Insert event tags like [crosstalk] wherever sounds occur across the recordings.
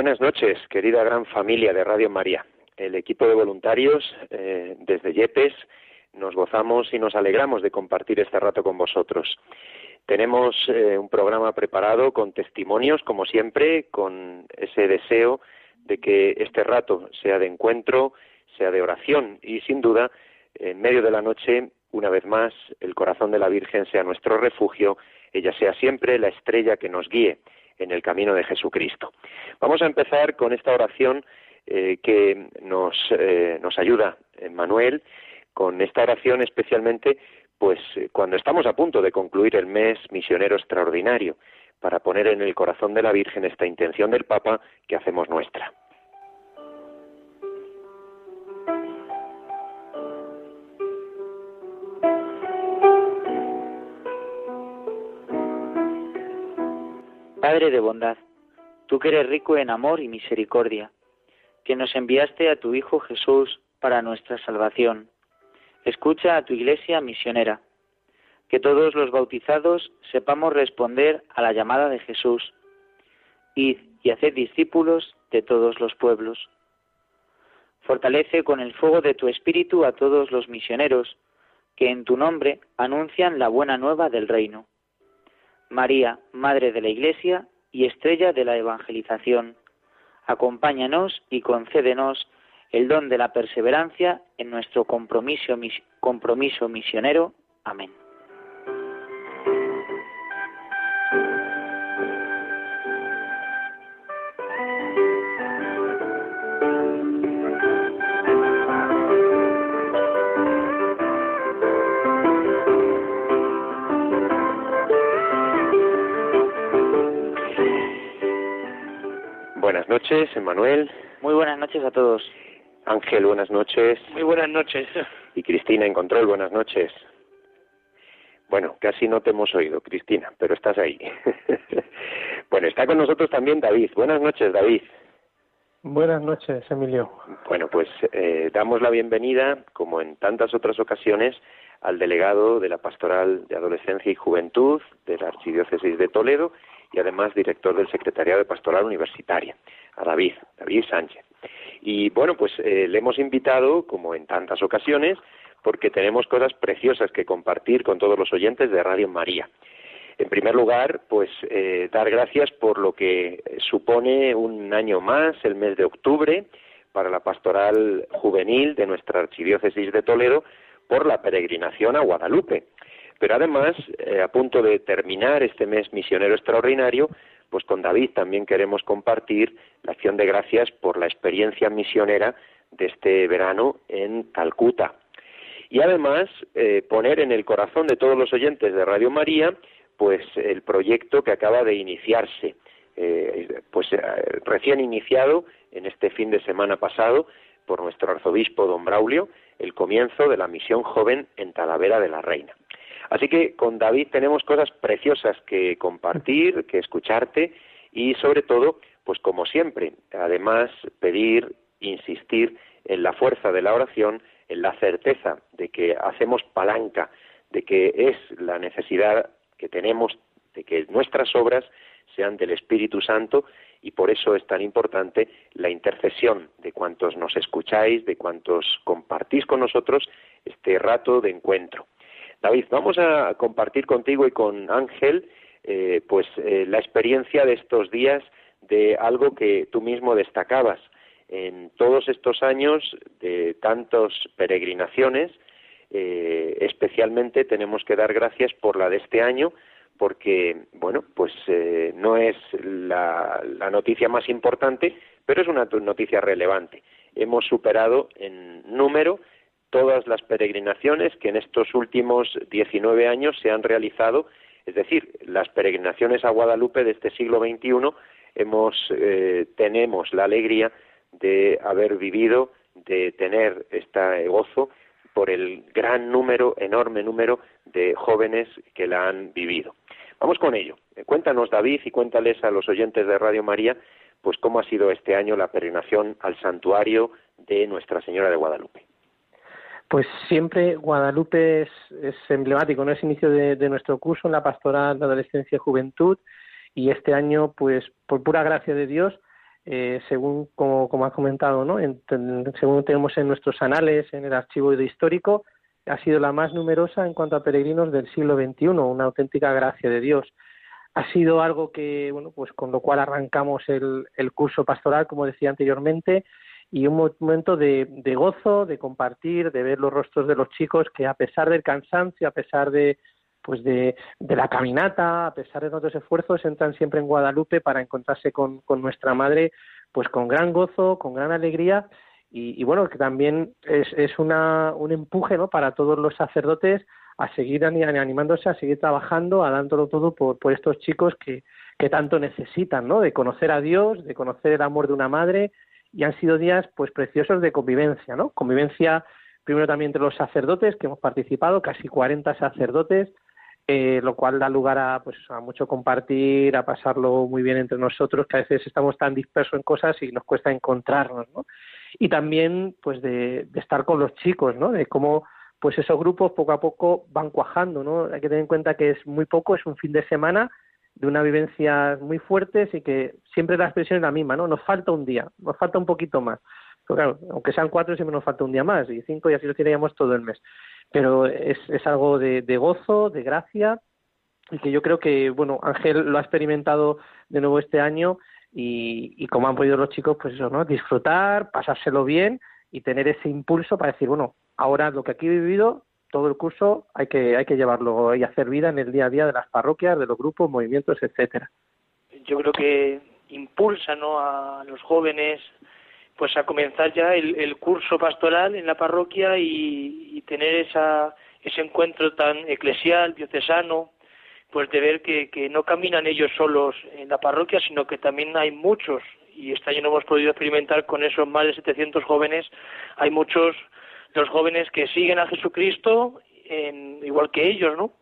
Buenas noches, querida gran familia de Radio María. El equipo de voluntarios eh, desde Yepes nos gozamos y nos alegramos de compartir este rato con vosotros. Tenemos eh, un programa preparado con testimonios, como siempre, con ese deseo de que este rato sea de encuentro, sea de oración y, sin duda, en medio de la noche, una vez más, el corazón de la Virgen sea nuestro refugio, ella sea siempre la estrella que nos guíe en el camino de Jesucristo. Vamos a empezar con esta oración eh, que nos, eh, nos ayuda Manuel, con esta oración especialmente pues eh, cuando estamos a punto de concluir el mes misionero extraordinario, para poner en el corazón de la Virgen esta intención del Papa que hacemos nuestra. Padre de bondad, tú que eres rico en amor y misericordia, que nos enviaste a tu Hijo Jesús para nuestra salvación. Escucha a tu iglesia misionera, que todos los bautizados sepamos responder a la llamada de Jesús. Id y haced discípulos de todos los pueblos. Fortalece con el fuego de tu espíritu a todos los misioneros, que en tu nombre anuncian la buena nueva del reino. María, Madre de la Iglesia y estrella de la evangelización, acompáñanos y concédenos el don de la perseverancia en nuestro compromiso, mis- compromiso misionero. Amén. Buenas noches, Emanuel. Muy buenas noches a todos. Ángel, buenas noches. Muy buenas noches. [laughs] Y Cristina en control, buenas noches. Bueno, casi no te hemos oído, Cristina, pero estás ahí. [laughs] bueno, está con nosotros también David. Buenas noches, David. Buenas noches, Emilio. Bueno, pues eh, damos la bienvenida, como en tantas otras ocasiones, al delegado de la Pastoral de Adolescencia y Juventud de la Archidiócesis de Toledo y además director del Secretariado de Pastoral Universitaria, a David, David Sánchez. Y bueno, pues eh, le hemos invitado, como en tantas ocasiones, porque tenemos cosas preciosas que compartir con todos los oyentes de Radio María. En primer lugar, pues eh, dar gracias por lo que supone un año más, el mes de octubre, para la pastoral juvenil de nuestra archidiócesis de Toledo, por la peregrinación a Guadalupe. Pero además, eh, a punto de terminar este mes misionero extraordinario, pues con David también queremos compartir la acción de gracias por la experiencia misionera de este verano en Calcuta. Y además, eh, poner en el corazón de todos los oyentes de Radio María, pues el proyecto que acaba de iniciarse, eh, pues recién iniciado en este fin de semana pasado por nuestro arzobispo don Braulio, el comienzo de la misión joven en Talavera de la Reina. Así que con David tenemos cosas preciosas que compartir, que escucharte y sobre todo, pues como siempre, además pedir, insistir en la fuerza de la oración, en la certeza de que hacemos palanca, de que es la necesidad que tenemos de que nuestras obras sean del Espíritu Santo y por eso es tan importante la intercesión de cuantos nos escucháis, de cuantos compartís con nosotros este rato de encuentro. David, vamos a compartir contigo y con Ángel eh, pues eh, la experiencia de estos días de algo que tú mismo destacabas en todos estos años de tantas peregrinaciones eh, especialmente tenemos que dar gracias por la de este año porque, bueno, pues eh, no es la, noticia más importante, pero es una noticia relevante. Hemos superado en número todas las peregrinaciones que en estos últimos 19 años se han realizado, es decir, las peregrinaciones a Guadalupe de este siglo XXI, hemos, eh, tenemos la alegría de haber vivido, de tener este gozo por el gran número, enorme número de jóvenes que la han vivido. Vamos con ello. Cuéntanos, David, y cuéntales a los oyentes de Radio María, pues cómo ha sido este año la peregrinación al santuario de Nuestra Señora de Guadalupe. Pues siempre Guadalupe es, emblemático, no es inicio de, nuestro curso en la pastoral de adolescencia y juventud y este año, pues por pura gracia de Dios, eh, según como, como has comentado, ¿no? según tenemos en nuestros anales, en el archivo histórico, ha sido la más numerosa en cuanto a peregrinos del siglo XXI, una auténtica gracia de Dios. Ha sido algo que, bueno, pues con lo cual arrancamos el, el curso pastoral, como decía anteriormente, y un momento de, gozo, de compartir, de ver los rostros de los chicos que a pesar del cansancio, a pesar de pues de, de la caminata, a pesar de nuestros esfuerzos, entran siempre en Guadalupe para encontrarse con, nuestra madre, pues con gran gozo, con gran alegría y, bueno, que también es, es una, un empuje ¿no? para todos los sacerdotes a seguir animándose, a seguir trabajando, a dándolo todo por, por estos chicos que, que tanto necesitan, ¿no? De conocer a Dios, de conocer el amor de una madre, y han sido días pues preciosos de convivencia, ¿no? Convivencia primero también entre los sacerdotes que hemos participado, casi 40 sacerdotes, eh, lo cual da lugar a pues a mucho compartir, a pasarlo muy bien entre nosotros, que a veces estamos tan dispersos en cosas y nos cuesta encontrarnos, ¿no? Y también pues de, de estar con los chicos, ¿no? De cómo pues esos grupos poco a poco van cuajando, ¿no? Hay que tener en cuenta que es muy poco, es un fin de semana de una vivencia muy fuertes y que siempre la expresión es la misma, ¿no? Nos falta un día, nos falta un poquito más. claro, aunque sean cuatro, siempre nos falta un día más, y cinco, y así lo todo el mes. Pero es, es algo de, de gozo, de gracia, y que yo creo que, bueno, Ángel lo ha experimentado de nuevo este año, y, y como han podido los chicos, pues eso, ¿no? Disfrutar, pasárselo bien y tener ese impulso para decir, bueno, ahora lo que aquí he vivido todo el curso hay que, hay que llevarlo y hacer vida en el día a día de las parroquias, de los grupos, movimientos, etcétera. Yo creo que impulsa ¿no? a los jóvenes pues a comenzar ya el, curso pastoral en la parroquia y, tener esa, ese encuentro tan eclesial, diocesano, pues de ver que, que no caminan ellos solos en la parroquia, sino que también hay muchos, y este año no hemos podido experimentar con esos más de 700 jóvenes, hay muchos los jóvenes que siguen a Jesucristo en, igual que ellos, ¿no?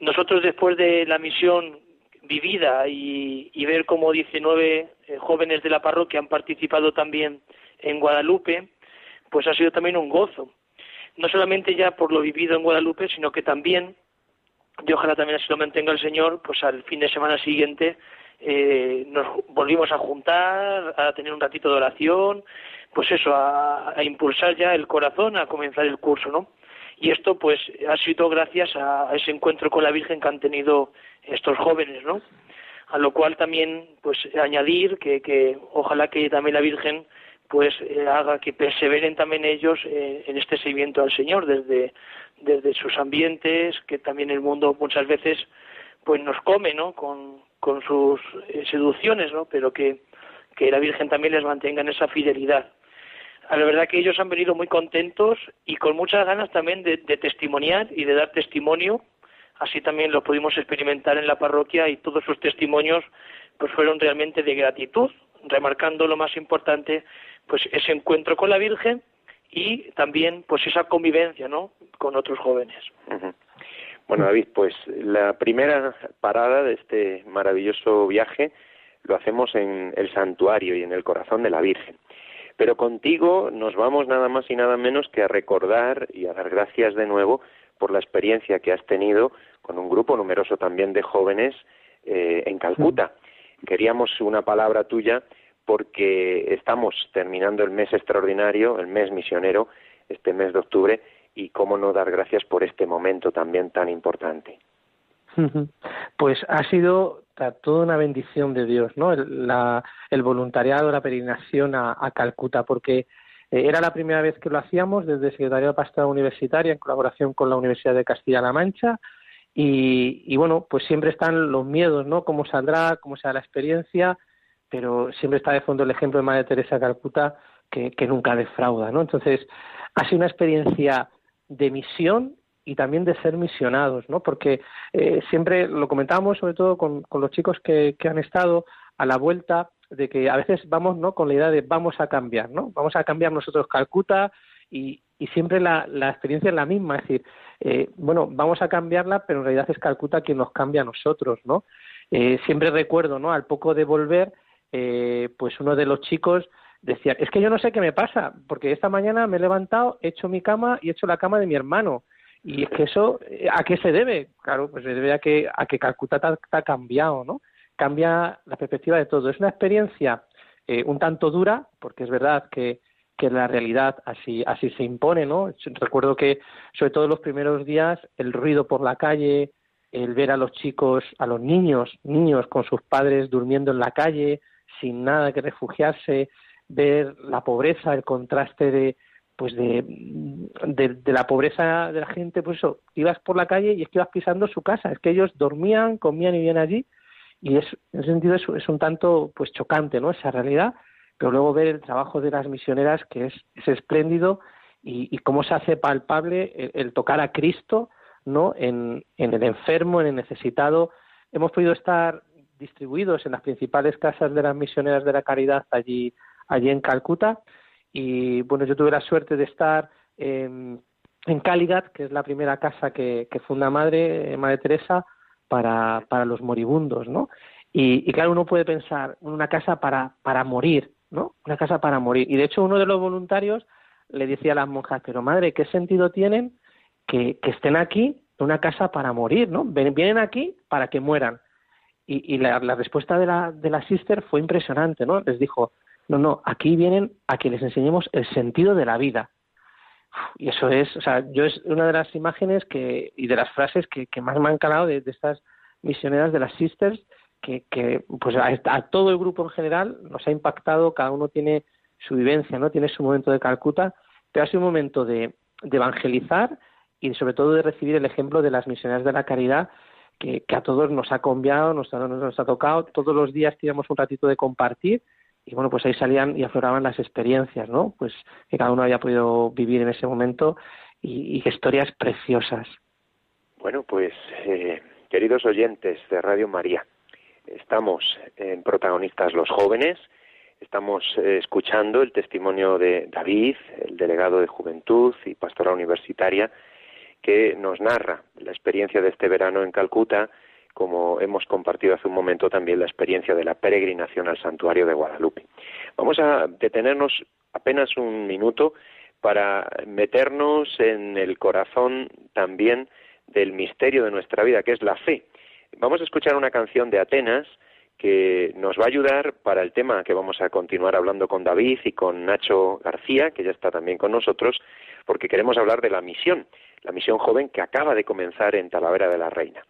Nosotros después de la misión vivida y, ver cómo 19 eh, jóvenes de la parroquia han participado también en Guadalupe, pues ha sido también un gozo. No solamente ya por lo vivido en Guadalupe, sino que también, y ojalá también así lo mantenga el Señor, pues al fin de semana siguiente eh, nos volvimos a juntar, a tener un ratito de oración, pues eso, a, impulsar ya el corazón a comenzar el curso, ¿no? Y esto, pues, ha sido gracias a, ese encuentro con la Virgen que han tenido estos jóvenes, ¿no? A lo cual también, pues, añadir que, que ojalá que también la Virgen, pues, eh, haga que perseveren también ellos eh, en este seguimiento al Señor desde, desde sus ambientes, que también el mundo muchas veces, pues, nos come, ¿no? Con, con sus eh, seducciones, ¿no? Pero que, que la Virgen también les mantenga en esa fidelidad la verdad que ellos han venido muy contentos y con muchas ganas también de, testimoniar y de dar testimonio. Así también lo pudimos experimentar en la parroquia y todos sus testimonios pues fueron realmente de gratitud, remarcando lo más importante, pues ese encuentro con la Virgen y también pues esa convivencia, ¿no? Con otros jóvenes. Bueno, David, pues la primera parada de este maravilloso viaje lo hacemos en el santuario y en el corazón de la Virgen. Pero contigo nos vamos nada más y nada menos que a recordar y a dar gracias de nuevo por la experiencia que has tenido con un grupo numeroso también de jóvenes eh, en Calcuta. Queríamos una palabra tuya porque estamos terminando el mes extraordinario, el mes misionero, este mes de octubre, y cómo no dar gracias por este momento también tan importante. Pues ha sido toda una bendición de Dios, ¿no? El, la, el voluntariado, la peregrinación a, Calcuta, porque eh, era la primera vez que lo hacíamos desde el Secretario de Pastoral Universitaria en colaboración con la Universidad de Castilla-La Mancha Y, bueno, pues siempre están los miedos, ¿no? Cómo saldrá, cómo será la experiencia, pero siempre está de fondo el ejemplo de Madre Teresa Calcuta, que, nunca defrauda, ¿no? Entonces, ha sido una experiencia de misión y también de ser misionados, ¿no? Porque eh, siempre lo comentábamos, sobre todo con, los chicos que, han estado a la vuelta, de que a veces vamos, ¿no? Con la idea de vamos a cambiar, ¿no? Vamos a cambiar nosotros Calcuta y, y siempre la, la, experiencia es la misma, es decir, eh, bueno, vamos a cambiarla, pero en realidad es Calcuta quien nos cambia a nosotros, ¿no? Eh, siempre recuerdo, ¿no? Al poco de volver, eh, pues uno de los chicos decía, es que yo no sé qué me pasa, porque esta mañana me he levantado, he hecho mi cama y he hecho la cama de mi hermano. Y es que eso, ¿a qué se debe? Claro, pues se debe a que, a que Calcuta está cambiado, ¿no? Cambia la perspectiva de todo. Es una experiencia un tanto dura, porque es verdad que que la realidad así, así se impone, ¿no? Recuerdo que, sobre todo los primeros días, el ruido por la calle, el ver a los chicos, a los niños, niños con sus padres durmiendo en la calle, sin nada que refugiarse, ver la pobreza, el contraste de, pues de, de, la pobreza de la gente, pues eso, ibas por la calle y es que ibas pisando su casa, es que ellos dormían, comían y vivían allí, y es, en ese sentido es, es un tanto pues chocante, ¿no? Esa realidad, pero luego ver el trabajo de las misioneras que es, es espléndido y, cómo se hace palpable el, tocar a Cristo no en, el enfermo en el necesitado hemos podido estar distribuidos en las principales casas de las misioneras de la caridad allí allí en Calcuta y bueno yo tuve la suerte de estar en, en Caligat que es la primera casa que, que funda Madre Madre Teresa para, para los moribundos no y, y claro uno puede pensar una casa para para morir ¿no? Una casa para morir. Y de hecho uno de los voluntarios le decía a las monjas, pero madre, ¿qué sentido tienen que, estén aquí una casa para morir, ¿no? Vienen aquí para que mueran. Y, la, respuesta de la, de la sister fue impresionante, ¿no? Les dijo, no, no, aquí vienen a que les enseñemos el sentido de la vida. Y eso es, o sea, yo es una de las imágenes que, y de las frases que, más me han calado de, estas misioneras de las sisters que, pues a, todo el grupo en general nos ha impactado, cada uno tiene su vivencia, ¿no? Tiene su momento de Calcuta, pero ha sido un momento de, evangelizar y sobre todo de recibir el ejemplo de las misioneras de la caridad que, a todos nos ha cambiado, nos ha, nos ha tocado, todos los días teníamos un ratito de compartir y bueno, pues ahí salían y afloraban las experiencias, ¿no? Pues que cada uno había podido vivir en ese momento y, historias preciosas. Bueno, pues eh, queridos oyentes de Radio María, Estamos en protagonistas los jóvenes, estamos eh, escuchando el testimonio de David, el delegado de Juventud y Pastoral Universitaria, que nos narra la experiencia de este verano en Calcuta, como hemos compartido hace un momento también la experiencia de la peregrinación al santuario de Guadalupe. Vamos a detenernos apenas un minuto para meternos en el corazón también del misterio de nuestra vida, que es la fe. Vamos a escuchar una canción de Atenas que nos va a ayudar para el tema que vamos a continuar hablando con David y con Nacho García, que ya está también con nosotros, porque queremos hablar de la misión, la misión joven que acaba de comenzar en Talavera de la Reina.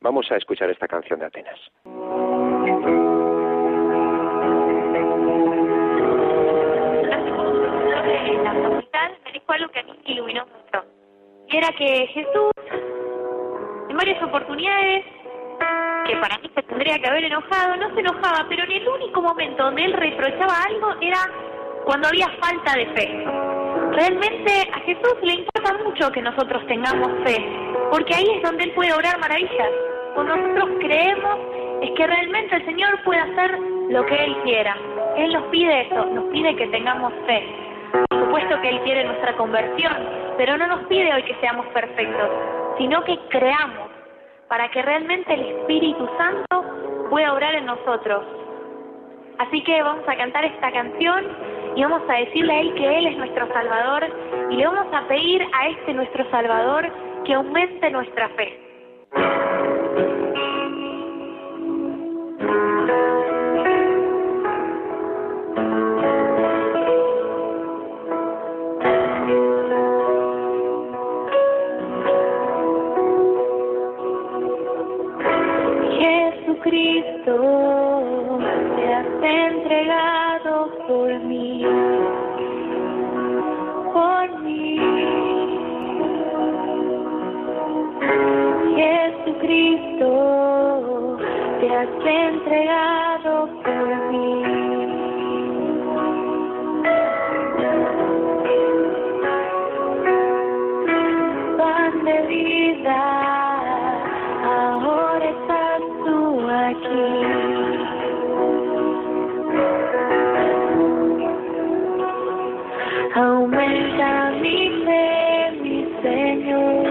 Vamos a escuchar esta canción de Atenas. La me dijo algo que a mí iluminó mucho. Y era que Jesús, en varias oportunidades, que para mí se tendría que haber enojado, no se enojaba, pero en el único momento donde él reprochaba algo era cuando había falta de fe. Realmente a Jesús le importa mucho que nosotros tengamos fe, porque ahí es donde Él puede orar maravillas. Nosotros creemos es que realmente el Señor puede hacer lo que Él quiera. Él nos pide eso, nos pide que tengamos fe. Por supuesto que Él quiere nuestra conversión, pero no nos pide hoy que seamos perfectos, sino que creamos para que realmente el Espíritu Santo pueda obrar en nosotros. Así que vamos a cantar esta canción y vamos a decirle a Él que Él es nuestro Salvador y le vamos a pedir a este nuestro Salvador que aumente nuestra fe. Aumenta mi fe, mi Señor.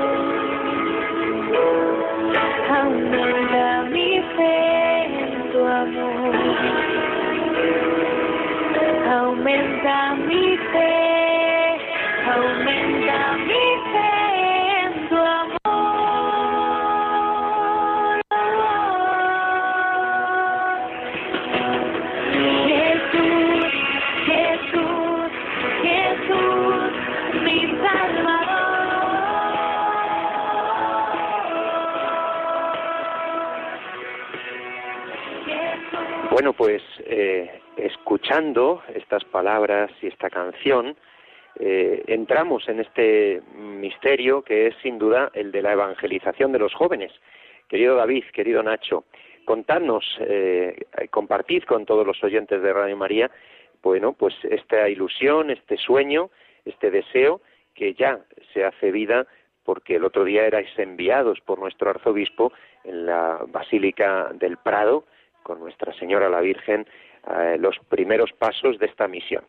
Aumenta mi fe en tu amor. Aumenta Bueno, pues eh, escuchando estas palabras y esta canción, eh, entramos en este misterio que es sin duda el de la evangelización de los jóvenes. Querido David, querido Nacho, contadnos, eh, compartid con todos los oyentes de Radio María, bueno, pues esta ilusión, este sueño, este deseo que ya se hace vida porque el otro día erais enviados por nuestro arzobispo en la Basílica del Prado con Nuestra Señora la Virgen eh, los primeros pasos de esta misión.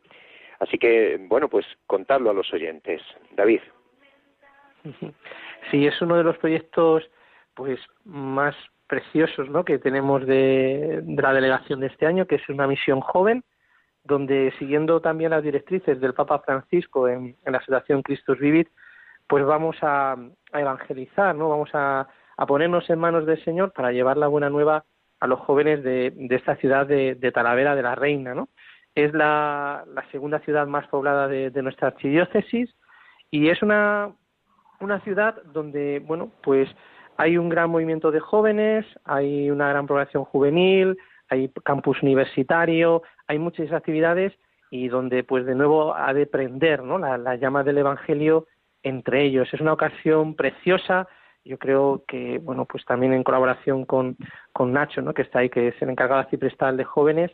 Así que, bueno, pues contadlo a los oyentes. David. Sí, es uno de los proyectos pues más preciosos ¿no? que tenemos de, de la delegación de este año, que es una misión joven, donde siguiendo también las directrices del Papa Francisco en, la Asociación Christus Vivit, pues vamos a, evangelizar, ¿no? Vamos a, ponernos en manos del Señor para llevar la buena nueva a los jóvenes de, de esta ciudad de, Talavera de la Reina, ¿no? Es la, segunda ciudad más poblada de, nuestra archidiócesis y es una, una ciudad donde, bueno, pues hay un gran movimiento de jóvenes, hay una gran población juvenil, hay campus universitario, hay muchas actividades y donde pues de nuevo ha de prender ¿no? la llama del Evangelio entre ellos. Es una ocasión preciosa, yo creo que, bueno, pues también en colaboración con, con Nacho, ¿no? que está ahí, que es el encargado ciprestal de jóvenes,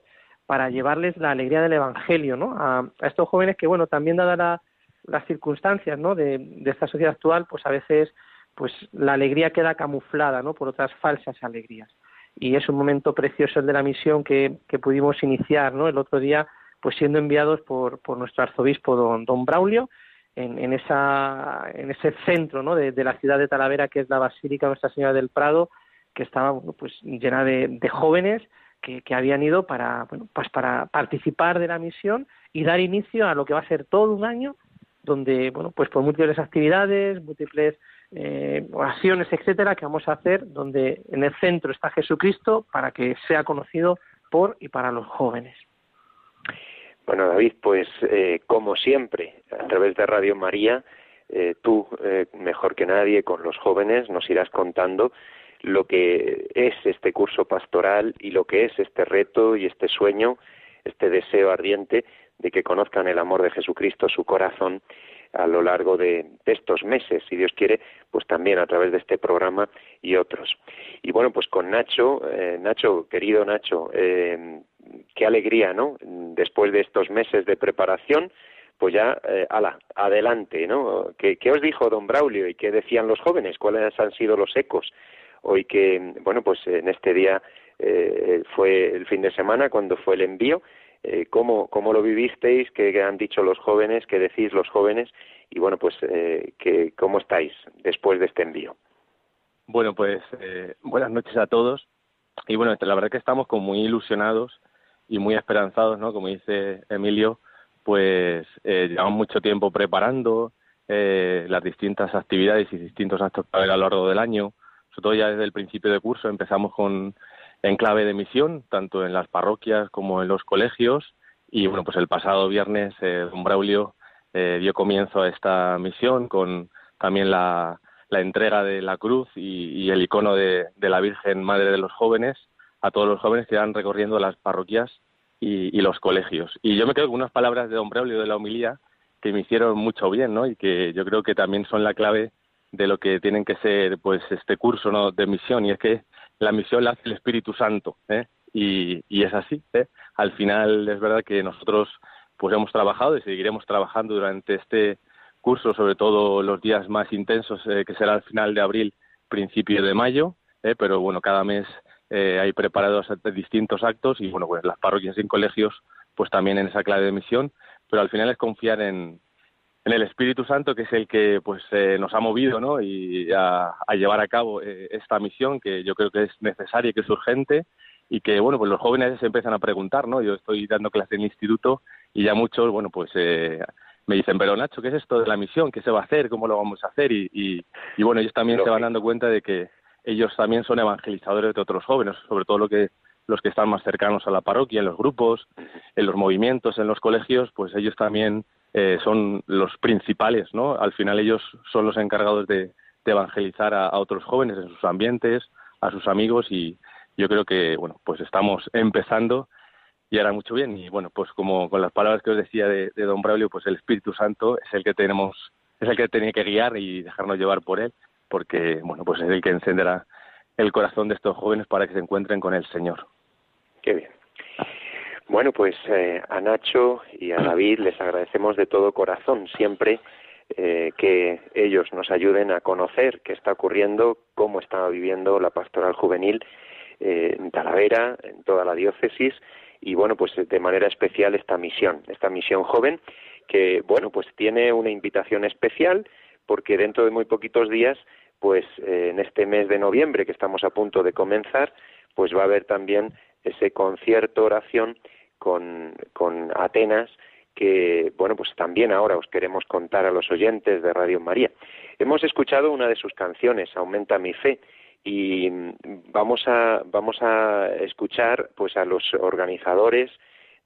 para llevarles la alegría del Evangelio, ¿no? A, a estos jóvenes que, bueno, también dada la, las circunstancias, ¿no? De, de, esta sociedad actual, pues a veces, pues la alegría queda camuflada, ¿no? Por otras falsas alegrías. Y es un momento precioso el de la misión que, que pudimos iniciar, ¿no? El otro día, pues siendo enviados por, por nuestro arzobispo, don, don Braulio, en, en, esa, en ese centro ¿no? de, la ciudad de Talavera, que es la Basílica Nuestra Señora del Prado, que estaba pues, llena de, jóvenes que, que, habían ido para, bueno, pues para participar de la misión y dar inicio a lo que va a ser todo un año, donde, bueno, pues por múltiples actividades, múltiples eh, oraciones, etcétera, que vamos a hacer, donde en el centro está Jesucristo para que sea conocido por y para los jóvenes. Bueno, David, pues eh, como siempre, a través de Radio María, eh, tú, eh, mejor que nadie, con los jóvenes, nos irás contando lo que es este curso pastoral y lo que es este reto y este sueño, este deseo ardiente de que conozcan el amor de Jesucristo, su corazón, a lo largo de, estos meses, si Dios quiere, pues también a través de este programa y otros. Y bueno, pues con Nacho, eh, Nacho, querido Nacho, eh, qué alegría, ¿no? Después de estos meses de preparación, pues ya, eh, ala, adelante, ¿no? ¿Qué, ¿Qué, os dijo don Braulio y qué decían los jóvenes? ¿Cuáles han sido los ecos? Hoy que, bueno, pues en este día eh, fue el fin de semana cuando fue el envío eh, cómo, cómo lo vivisteis, qué han dicho los jóvenes, qué decís los jóvenes y bueno, pues eh, que, cómo estáis después de este envío. Bueno, pues buenas noches a todos y bueno, la verdad que estamos como muy ilusionados y muy esperanzados, ¿no? Como dice Emilio, pues eh, llevamos mucho tiempo preparando eh, las distintas actividades y distintos actos para ver a lo largo del año. Sobre todo ya desde el principio de curso empezamos con en clave de misión, tanto en las parroquias como en los colegios. Y bueno, pues el pasado viernes eh, don Braulio eh, dio comienzo a esta misión con también la, la entrega de la cruz y, y el icono de, la Virgen Madre de los Jóvenes a todos los jóvenes que van recorriendo las parroquias y, los colegios. Y yo me quedo con unas palabras de don Braulio de la homilía que me hicieron mucho bien, ¿no? Y que yo creo que también son la clave de lo que tienen que ser pues este curso ¿no? de misión y es que la misión la hace el Espíritu Santo ¿eh? y, y, es así ¿eh? al final es verdad que nosotros pues hemos trabajado y seguiremos trabajando durante este curso sobre todo los días más intensos eh, que será al final de abril principio de mayo ¿eh? pero bueno cada mes eh, hay preparados distintos actos y bueno pues las parroquias y colegios pues también en esa clave de misión pero al final es confiar en, en el Espíritu Santo, que es el que pues eh, nos ha movido ¿no? y a, llevar a cabo eh, esta misión que yo creo que es necesaria que es urgente y que bueno pues los jóvenes se empiezan a preguntar no yo estoy dando clase en el instituto y ya muchos bueno pues eh, me dicen pero Nacho qué es esto de la misión qué se va a hacer cómo lo vamos a hacer y, y, bueno ellos también se van dando cuenta de que ellos también son evangelizadores de otros jóvenes sobre todo lo que los que están más cercanos a la parroquia en los grupos en los movimientos en los colegios pues ellos también eh, son los principales, ¿no? Al final ellos son los encargados de, evangelizar a, otros jóvenes en sus ambientes, a sus amigos y yo creo que, bueno, pues estamos empezando y hará mucho bien. Y bueno, pues como con las palabras que os decía de, Don Braulio, pues el Espíritu Santo es el que tenemos, es el que tiene que guiar y dejarnos llevar por él, porque, bueno, pues es el que encenderá el corazón de estos jóvenes para que se encuentren con el Señor. Qué bien. Bueno, pues eh, a Nacho y a David les agradecemos de todo corazón siempre eh, que ellos nos ayuden a conocer qué está ocurriendo, cómo está viviendo la pastoral juvenil eh, en Talavera, en toda la diócesis y bueno, pues de manera especial esta misión, esta misión joven que bueno, pues tiene una invitación especial porque dentro de muy poquitos días, pues en este mes de noviembre que estamos a punto de comenzar, pues va a haber también ese concierto oración con, con Atenas que, bueno, pues también ahora os queremos contar a los oyentes de Radio María. Hemos escuchado una de sus canciones, Aumenta mi fe, y vamos a, vamos a escuchar pues a los organizadores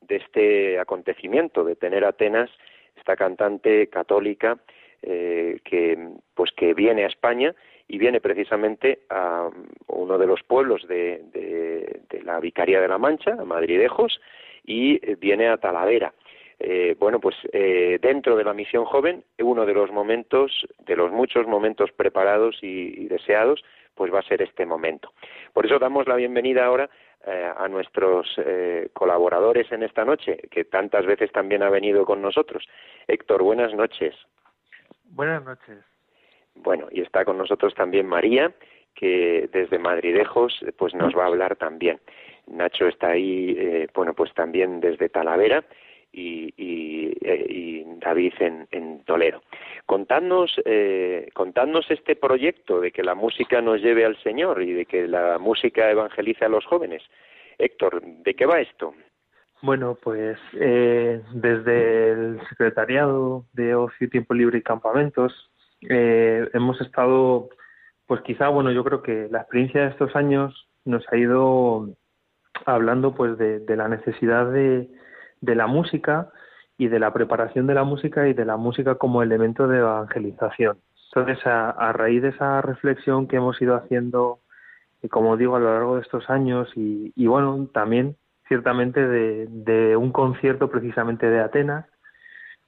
de este acontecimiento, de tener Atenas, esta cantante católica eh, que, pues que viene a España y viene precisamente a uno de los pueblos de, de, la Vicaría de la Mancha, a Madridejos, y viene a Talavera. Eh, bueno, pues eh, dentro de la misión joven, uno de los momentos, de los muchos momentos preparados y, deseados, pues va a ser este momento. Por eso damos la bienvenida ahora eh, a nuestros colaboradores en esta noche, que tantas veces también ha venido con nosotros. Héctor, buenas noches. Buenas noches. Bueno, y está con nosotros también María, que desde Madridejos pues nos va a hablar también. Nacho está ahí, eh, bueno, pues también desde Talavera y, y, eh, David en, Toledo. Contadnos, eh, contadnos este proyecto de que la música nos lleve al Señor y de que la música evangelice a los jóvenes. Héctor, ¿de qué va esto? Bueno, pues eh, desde el Secretariado de Ocio Tiempo Libre y Campamentos eh, hemos estado, pues quizá, bueno, yo creo que la experiencia de estos años nos ha ido hablando pues de, la necesidad de, la música y de la preparación de la música y de la música como elemento de evangelización. Entonces, a, raíz de esa reflexión que hemos ido haciendo, como digo, a lo largo de estos años, y, y bueno, también ciertamente de, un concierto precisamente de Atenas,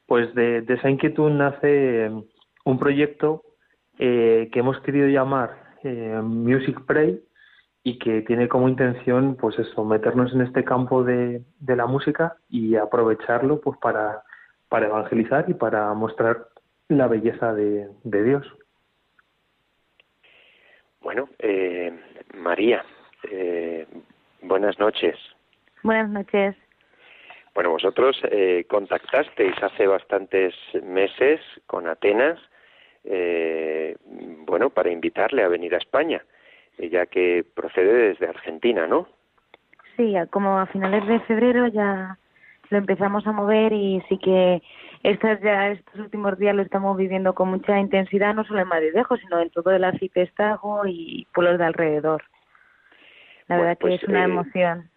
pues de, esa inquietud nace em, un proyecto eh, que hemos querido llamar eh, Music Pray y que tiene como intención pues eso, meternos en este campo de, la música y aprovecharlo pues para, para evangelizar y para mostrar la belleza de, Dios. Bueno, eh, María, buenas noches. Buenas noches. Bueno, vosotros eh, contactasteis hace bastantes meses con Atenas, eh, bueno, para invitarle a venir a España, eh, ya que procede desde Argentina, ¿no? Sí, como a finales de febrero ya lo empezamos a mover y sí que estos ya estos últimos días lo estamos viviendo con mucha intensidad, no solo en Madridejo, sino en todo el arcipestajo y pueblos de alrededor. La verdad que pues, es una emoción.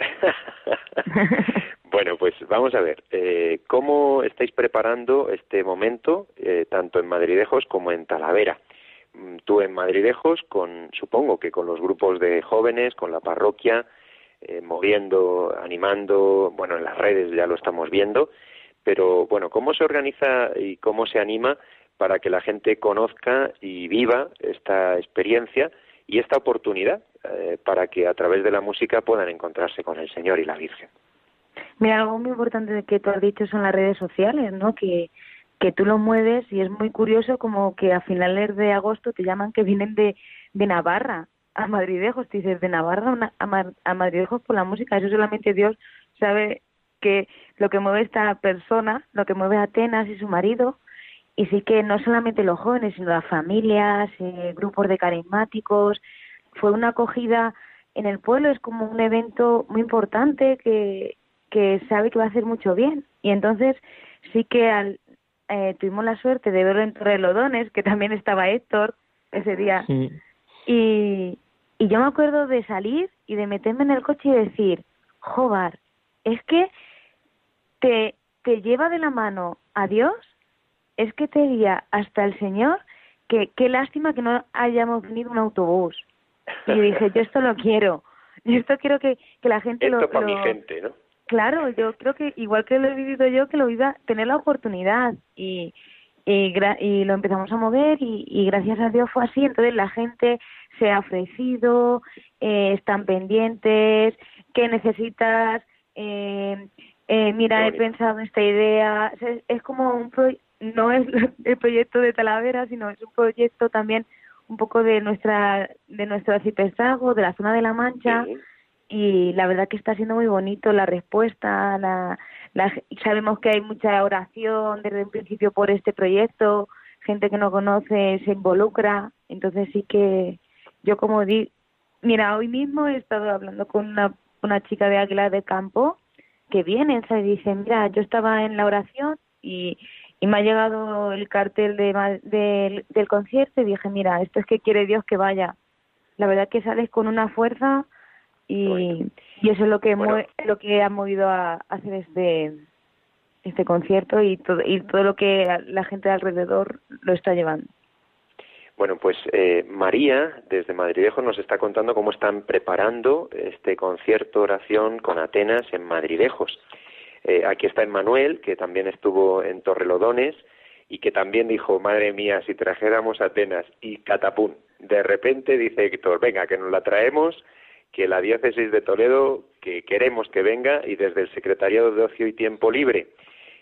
[laughs] bueno, pues vamos a ver, eh, ¿cómo estáis preparando este momento, eh, tanto en Madridejos como en Talavera? Mm, tú en Madridejos, con, supongo que con los grupos de jóvenes, con la parroquia, eh, moviendo, animando, bueno, en las redes ya lo estamos viendo, pero bueno, ¿cómo se organiza y cómo se anima para que la gente conozca y viva esta experiencia y esta oportunidad eh, para que a través de la música puedan encontrarse con el Señor y la Virgen. Mira, algo muy importante que tú has dicho son las redes sociales, ¿no? Que, que tú lo mueves y es muy curioso como que a finales de agosto te llaman que vienen de, de Navarra a Madridejos, te dices de Navarra a, a Madridejos por la música, eso solamente Dios sabe que lo que mueve esta persona, lo que mueve a Atenas y su marido, y sí que no solamente los jóvenes, sino las familias, eh, grupos de carismáticos, fue una acogida en el pueblo, es como un evento muy importante que, que sabe que va a hacer mucho bien. Y entonces sí que al, eh, tuvimos la suerte de verlo en Torrelodones, que también estaba Héctor ese día. Y, y yo me acuerdo de salir y de meterme en el coche y decir, Jobar, es que te, te lleva de la mano a Dios, es que te guía hasta el Señor, que qué lástima que no hayamos venido un autobús. Y dije, yo esto lo quiero, yo esto quiero que, que la gente esto lo... para mi gente, ¿no? Claro, yo creo que igual que lo he vivido yo, que lo iba a tener la oportunidad y, y, y lo empezamos a mover y, y, gracias a Dios fue así. Entonces la gente se ha ofrecido, eh, están pendientes, ¿qué necesitas? Eh, eh, mira, he pensado esta idea. Es, es como un pro no es [laughs] el proyecto de Talavera, sino es un proyecto también un poco de nuestra de nuestro arciprestazgo, de la zona de la Mancha. Sí y la verdad que está siendo muy bonito la respuesta. La, la, sabemos que hay mucha oración desde un principio por este proyecto, gente que no conoce se involucra, entonces sí que yo como di, mira, hoy mismo he estado hablando con una, una chica de Águila de Campo que viene, y dice, mira, yo estaba en la oración y, y me ha llegado el cartel de, de, del concierto y dije, mira, esto es que quiere Dios que vaya. La verdad que sales con una fuerza y, y eso es lo que Bueno. lo que ha movido a hacer este este concierto y todo y todo lo que la gente de alrededor lo está llevando. Bueno, pues eh, María, desde Madridejo, nos está contando cómo están preparando este concierto oración con Atenas en Madridejos. Eh, aquí está Emmanuel, que también estuvo en Torrelodones y que también dijo, madre mía, si trajéramos Atenas y Catapún. De repente dice Héctor, venga, que nos la traemos, que la diócesis de Toledo, que queremos que venga y desde el Secretariado de Ocio y Tiempo Libre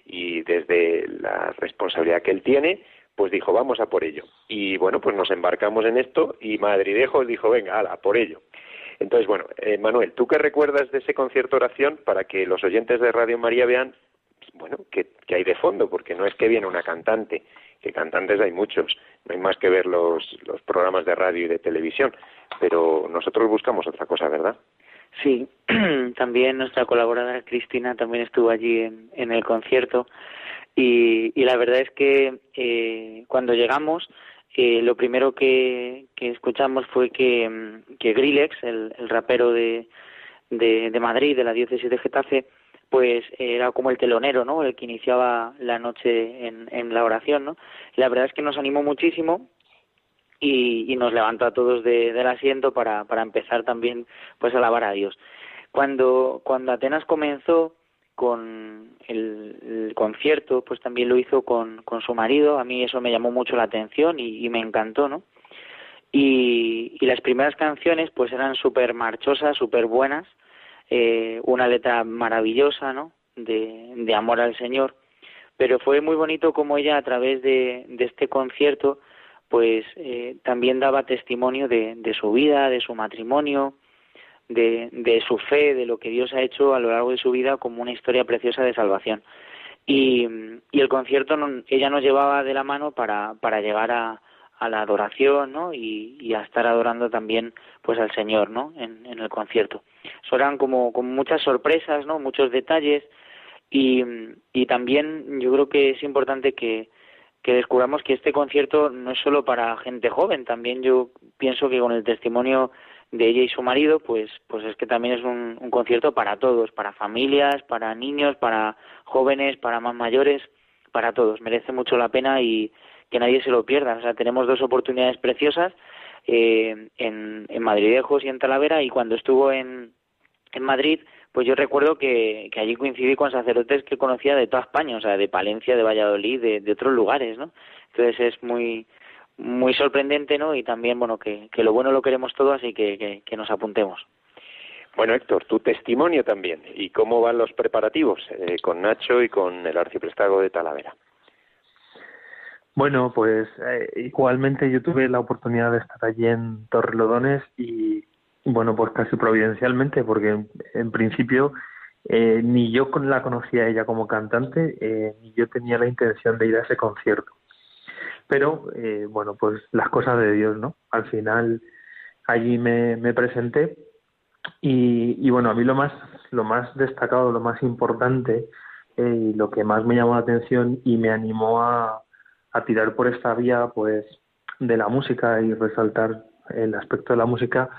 y desde la responsabilidad que él tiene, pues dijo, vamos a por ello. Y bueno, pues nos embarcamos en esto y Madridejos dijo, venga, ala, por ello. Entonces, bueno, eh, Manuel, ¿tú qué recuerdas de ese concierto oración para que los oyentes de Radio María vean, bueno, qué, hay de fondo? Porque no es que viene una cantante, que cantantes hay muchos, no hay más que ver los, los programas de radio y de televisión, pero nosotros buscamos otra cosa, ¿verdad? Sí, [clears throat] también nuestra colaboradora Cristina también estuvo allí en, en el concierto y, y la verdad es que eh, cuando llegamos eh, lo primero que, que escuchamos fue que, que Grillex, el, el rapero de, de, de Madrid, de la diócesis de Getafe, pues era como el telonero, ¿no? El que iniciaba la noche en, en la oración, ¿no? La verdad es que nos animó muchísimo y, y nos levantó a todos de, del asiento para, para empezar también pues a alabar a Dios. Cuando, cuando Atenas comenzó con el, concierto, pues también lo hizo con, con su marido, a mí eso me llamó mucho la atención y, me encantó, ¿no? Y, y las primeras canciones pues eran súper marchosas, súper buenas, eh, una letra maravillosa, ¿no? De, de amor al Señor, pero fue muy bonito como ella a través de, de este concierto pues eh, también daba testimonio de, de su vida, de su matrimonio, de, de su fe, de lo que Dios ha hecho a lo largo de su vida como una historia preciosa de salvación. Y, y el concierto no- ella nos llevaba de la mano para, para llegar a, a la adoración ¿no? y, a estar adorando también pues al Señor ¿no? en, en el concierto. Eso eran como, como muchas sorpresas, ¿no? muchos detalles y, y también yo creo que es importante que descubramos que este concierto no es solo para gente joven, también yo pienso que con el testimonio de ella y su marido, pues, pues es que también es un, un concierto para todos, para familias, para niños, para jóvenes, para más mayores, para todos. Merece mucho la pena y que nadie se lo pierda. O sea, tenemos dos oportunidades preciosas eh, en, en Madridejos y en Talavera y cuando estuvo en, en Madrid, pues yo recuerdo que, que allí coincidí con sacerdotes que conocía de toda España, o sea, de Palencia, de Valladolid, de, de otros lugares, ¿no? Entonces es muy muy sorprendente, ¿no? Y también, bueno, que, que lo bueno lo queremos todo, así que, que, que nos apuntemos. Bueno, Héctor, tu testimonio también. ¿Y cómo van los preparativos eh, con Nacho y con el arciprestado de Talavera? Bueno, pues eh, igualmente yo tuve la oportunidad de estar allí en Torrelodones y, bueno, pues casi providencialmente, porque en, en principio eh, ni yo la conocía a ella como cantante, eh, ni yo tenía la intención de ir a ese concierto. Pero, eh, bueno, pues las cosas de Dios, ¿no? Al final allí me, presenté y, bueno, a mí lo más, lo más destacado, lo más importante eh, y lo que más me llamó la atención y me animó a, a tirar por esta vía, pues, de la música y resaltar el aspecto de la música,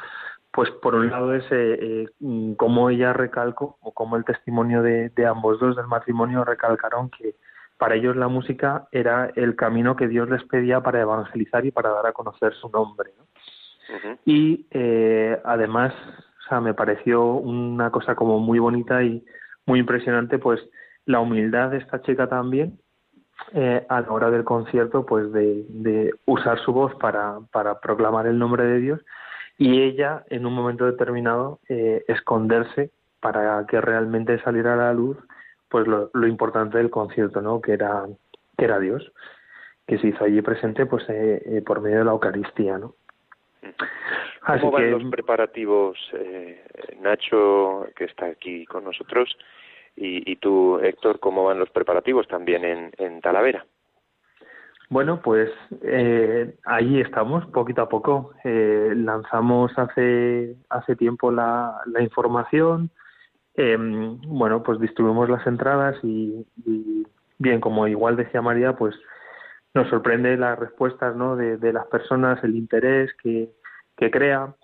pues por un lado es eh, eh, cómo ella recalcó o cómo el testimonio de, ambos dos del matrimonio recalcaron que para ellos la música era el camino que Dios les pedía para evangelizar y para dar a conocer su nombre. ¿no? Uh -huh. Y eh, además, o sea, me pareció una cosa como muy bonita y muy impresionante, pues la humildad de esta chica también eh, a la hora del concierto, pues de, de usar su voz para, para proclamar el nombre de Dios y ella en un momento determinado eh, esconderse para que realmente saliera a la luz pues lo, lo, importante del concierto no que era que era Dios que se hizo allí presente pues eh, eh, por medio de la Eucaristía no Así ¿Cómo van que, los preparativos eh, Nacho que está aquí con nosotros y, y tú Héctor cómo van los preparativos también en, en Talavera bueno, pues eh, ahí estamos, poquito a poco. Eh, lanzamos hace hace tiempo la, la información. Eh, bueno, pues distribuimos las entradas y, y, bien, como igual decía María, pues nos sorprende las respuestas, ¿no? De, de las personas, el interés que, que crea.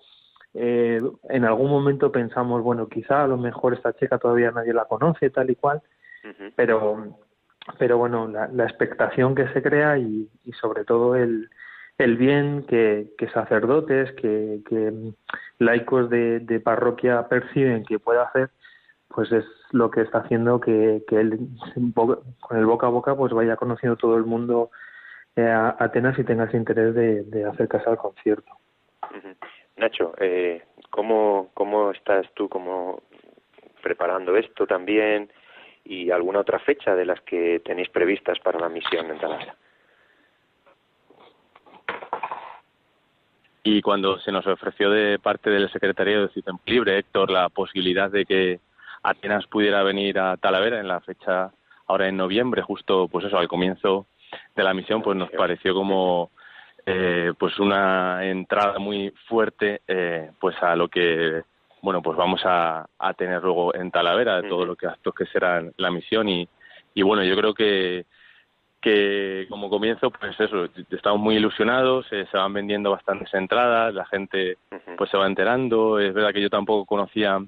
Eh, en algún momento pensamos, bueno, quizá a lo mejor esta chica todavía nadie la conoce, tal y cual, uh -huh. pero pero bueno, la, la expectación que se crea y, y sobre todo el, el bien que, que sacerdotes, que, que laicos de, de, parroquia perciben que puede hacer, pues es lo que está haciendo que, que él con el boca a boca pues vaya conociendo todo el mundo eh, a Atenas y tenga ese interés de, de acercarse al concierto. Uh -huh. Nacho, eh, ¿cómo, ¿cómo estás tú como preparando esto también? y alguna otra fecha de las que tenéis previstas para la misión en Talavera. Y cuando se nos ofreció de parte del secretario de Citen Libre, Héctor, la posibilidad de que Atenas pudiera venir a Talavera en la fecha ahora en noviembre, justo pues eso, al comienzo de la misión, pues nos pareció como eh, pues una entrada muy fuerte eh, pues a lo que bueno, pues vamos a, a tener luego en Talavera todo lo que actos que serán la misión. Y, y bueno, yo creo que que como comienzo, pues eso, estamos muy ilusionados, eh, se van vendiendo bastantes entradas, la gente pues se va enterando, es verdad que yo tampoco conocía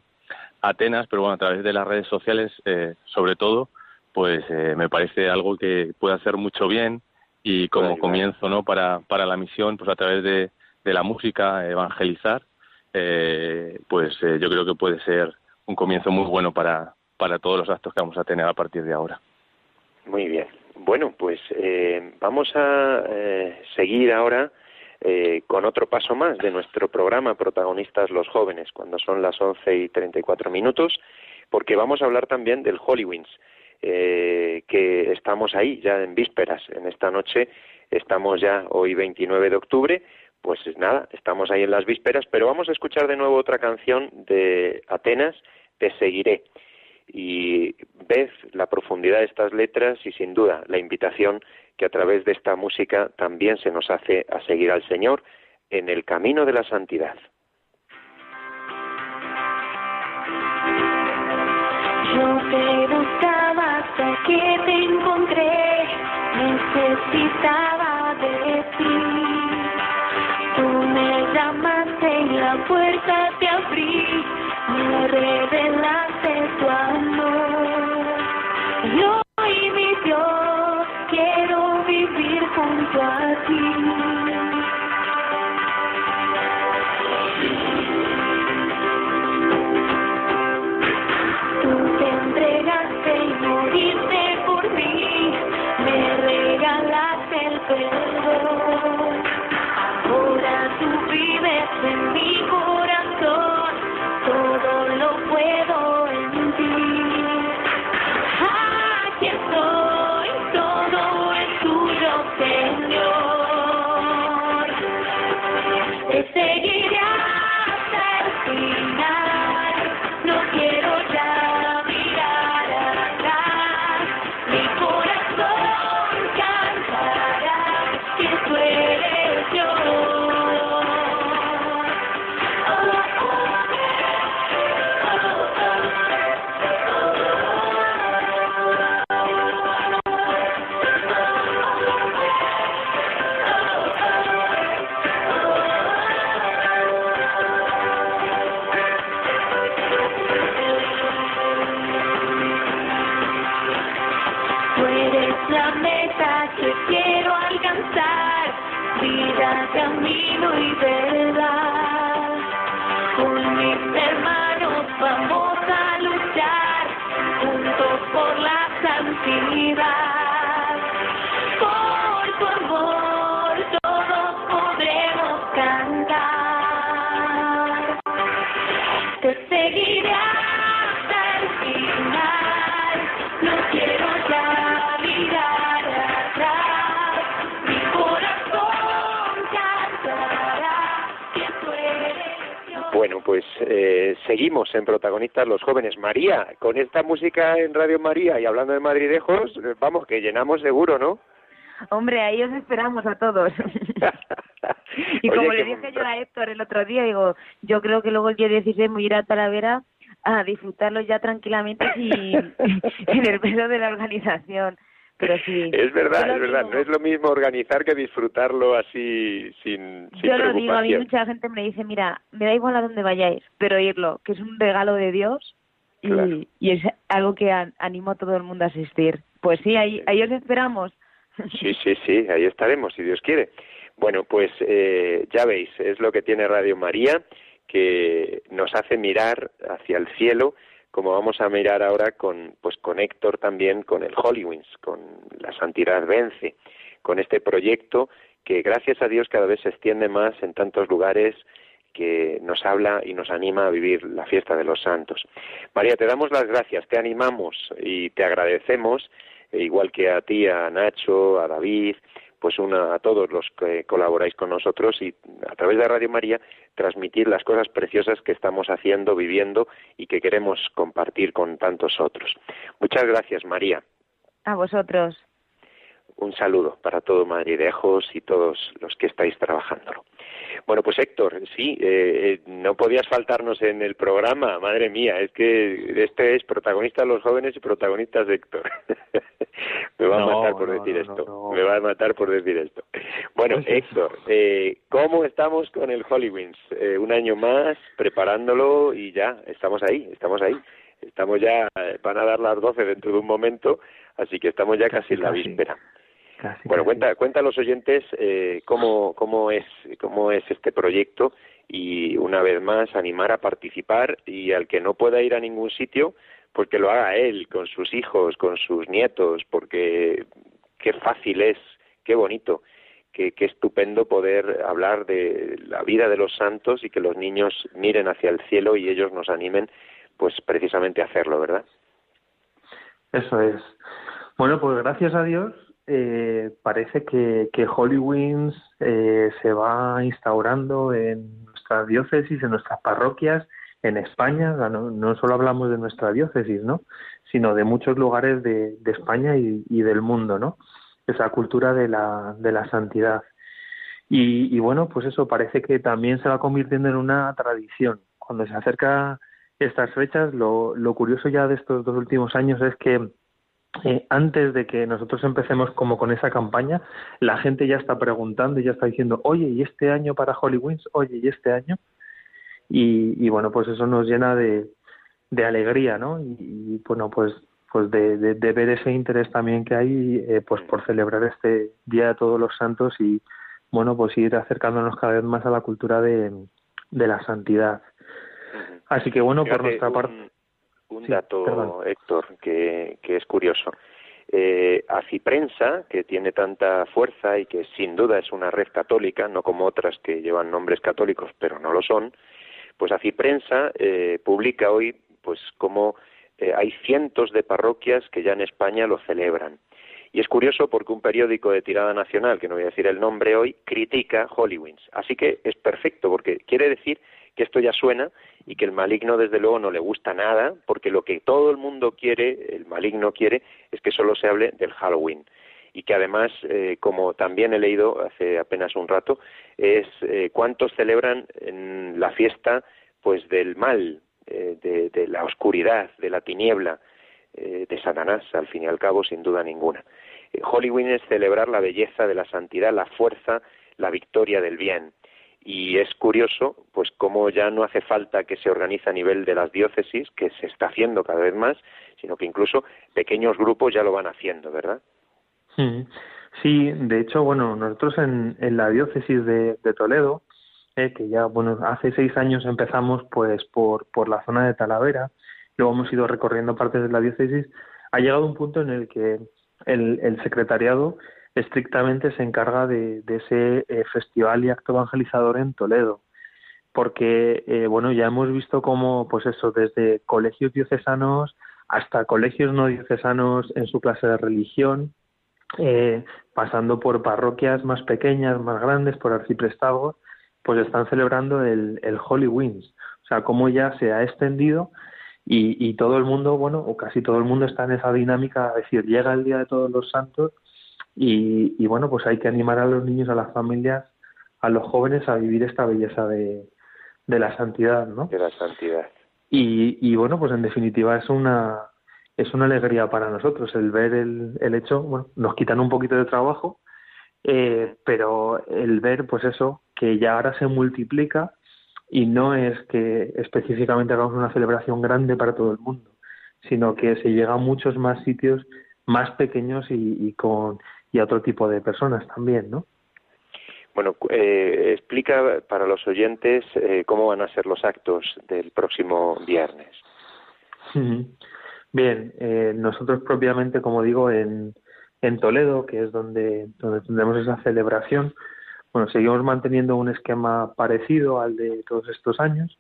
Atenas, pero bueno, a través de las redes sociales, eh, sobre todo, pues eh, me parece algo que puede hacer mucho bien y como comienzo, ¿no? Para, para la misión, pues a través de, de la música, evangelizar eh, pues eh, yo creo que puede ser un comienzo muy bueno para, para todos los actos que vamos a tener a partir de ahora. Muy bien. Bueno, pues eh, vamos a eh, seguir ahora eh, con otro paso más de nuestro programa Protagonistas los Jóvenes, cuando son las 11 y 34 minutos, porque vamos a hablar también del Hollywings, eh, que estamos ahí ya en vísperas. En esta noche estamos ya hoy 29 de octubre, pues nada, estamos ahí en las vísperas, pero vamos a escuchar de nuevo otra canción de Atenas, Te seguiré. Y ves la profundidad de estas letras y sin duda la invitación que a través de esta música también se nos hace a seguir al Señor en el camino de la santidad. Yo te buscaba hasta que te encontré, necesitaba de ti llamaste y la puerta te abrí, me santidad. Seguimos en protagonistas los jóvenes. María, con esta música en Radio María y hablando de madridejos, eh, vamos, que llenamos seguro, ¿no? Hombre, ahí os esperamos a todos. [laughs] y como Oye, le que- dije yo a Héctor el otro día, digo, yo creo que luego el día 16 me voy a ir a Talavera a disfrutarlo ya tranquilamente sin [laughs] en el peso de la organización. Pero sí. Es verdad, es verdad. digo. No es lo mismo organizar que disfrutarlo así sin, sin Yo lo digo, a mí mucha gente me dice, mira, me da igual a dónde vayáis, pero irlo, que es un regalo de Dios y, Claro. y es algo que an- animo a todo el mundo a asistir. Pues sí, ahí, ahí os esperamos. Sí, sí, sí, ahí estaremos, si Dios quiere. Bueno, pues eh, ya veis, es lo que tiene Radio María, que nos hace mirar hacia el cielo, como vamos a mirar ahora con, pues con Héctor también, con el Hollywings, con la Santidad Vence, con este proyecto que gracias a Dios cada vez se extiende más en tantos lugares que nos habla y nos anima a vivir la fiesta de los santos. María, te damos las gracias, te animamos y te agradecemos, e igual que a ti, a Nacho, a David, pues una, a todos los que colaboráis con nosotros y a través de Radio María transmitir las cosas preciosas que estamos haciendo, viviendo y que queremos compartir con tantos otros. Muchas gracias, María. A vosotros. Un saludo para todo Madridejos y todos los que estáis trabajándolo. Bueno, pues Héctor, sí, eh, eh, no podías faltarnos en el programa, madre mía, es que este es protagonista de los jóvenes y protagonistas de Héctor. [laughs] me va No, a matar por no, decir no, esto, me va a matar por decir esto. Bueno, Pues. Héctor, eh, ¿cómo estamos con el Hollywings? Eh, un año más preparándolo y ya, estamos ahí, estamos ahí. Estamos ya, eh, van a dar las 12 dentro de un momento, así que estamos ya casi, en la víspera. Casi, Bueno, casi. cuenta, cuenta a los oyentes eh, cómo, cómo, es, cómo es este proyecto y una vez más animar a participar y al que no pueda ir a ningún sitio, pues que lo haga él, con sus hijos, con sus nietos, porque qué fácil es, qué bonito, qué, qué estupendo poder hablar de la vida de los santos y que los niños miren hacia el cielo y ellos nos animen, pues precisamente a hacerlo, ¿verdad? Eso es. Bueno, pues gracias a Dios eh, parece que, que Hollywings eh, se va instaurando en nuestras diócesis, en nuestras parroquias, en España. No, solo hablamos de nuestra diócesis, ¿no? Sino de muchos lugares de, de España y, y del mundo, ¿no? Esa cultura de la, de la santidad. Y, y bueno, pues eso parece que también se va convirtiendo en una tradición. Cuando se acerca estas fechas, lo, lo curioso ya de estos dos últimos años es que eh, antes de que nosotros empecemos como con esa campaña, la gente ya está preguntando y ya está diciendo, oye, ¿y este año para Hollywings? Oye, ¿y este año? Y, y bueno, pues eso nos llena de, de alegría, ¿no? Y, y, bueno, pues pues de, de, de ver ese interés también que hay eh, pues por celebrar este Día de Todos los Santos y bueno, pues ir acercándonos cada vez más a la cultura de, de la santidad. Así que bueno, por nuestra parte... un, Sí, dato, perdón. Héctor, que, que es curioso. Eh, Aciprensa, que tiene tanta fuerza y que sin duda es una red católica, no como otras que llevan nombres católicos, pero no lo son, pues Aciprensa eh, publica hoy pues como eh, hay cientos de parroquias que ya en España lo celebran. Y es curioso porque un periódico de tirada nacional, que no voy a decir el nombre hoy, critica Hollywins. Así que es perfecto porque quiere decir que esto ya suena y que el maligno desde luego no le gusta nada porque lo que todo el mundo quiere, el maligno quiere, es que solo se hable del Halloween. Y que además, eh, como también he leído hace apenas un rato, es eh, cuántos celebran en la fiesta pues del mal, eh, de, de, la oscuridad, de la tiniebla, de Satanás, al fin y al cabo, sin duda ninguna. Halloween es celebrar la belleza de la santidad, la fuerza, la victoria del bien y es curioso pues cómo ya no hace falta que se organice a nivel de las diócesis que se está haciendo cada vez más sino que incluso pequeños grupos ya lo van haciendo verdad sí. De hecho bueno nosotros en, en la diócesis de, de Toledo eh, que ya bueno hace seis años empezamos pues por por la zona de Talavera luego hemos ido recorriendo partes de la diócesis ha llegado un punto en el que el, el secretariado estrictamente se encarga de, ese eh, festival y acto evangelizador en Toledo. Porque eh, bueno ya hemos visto cómo pues eso desde colegios diocesanos hasta colegios no diocesanos en su clase de religión eh, pasando por parroquias más pequeñas más grandes por arciprestazgos pues están celebrando el, el Holy o sea cómo ya se ha extendido y, y todo el mundo bueno o casi todo el mundo está en esa dinámica es decir llega el día de todos los santos y, bueno, pues hay que animar a los niños, a las familias, a los jóvenes a vivir esta belleza de, de la santidad, ¿no? De la santidad. Y, y bueno, pues en definitiva es una es una alegría para nosotros el ver el, el hecho, bueno, nos quitan un poquito de trabajo, eh, pero el ver, pues eso, que ya ahora se multiplica y no es que específicamente hagamos una celebración grande para todo el mundo, sino que se llega a muchos más sitios más pequeños y, y con y a otro tipo de personas también, ¿no? Bueno, eh, explica para los oyentes eh, cómo van a ser los actos del próximo viernes. Bien, eh, nosotros propiamente, como digo, en, en Toledo, que es donde, donde tendremos esa celebración, bueno, seguimos manteniendo un esquema parecido al de todos estos años.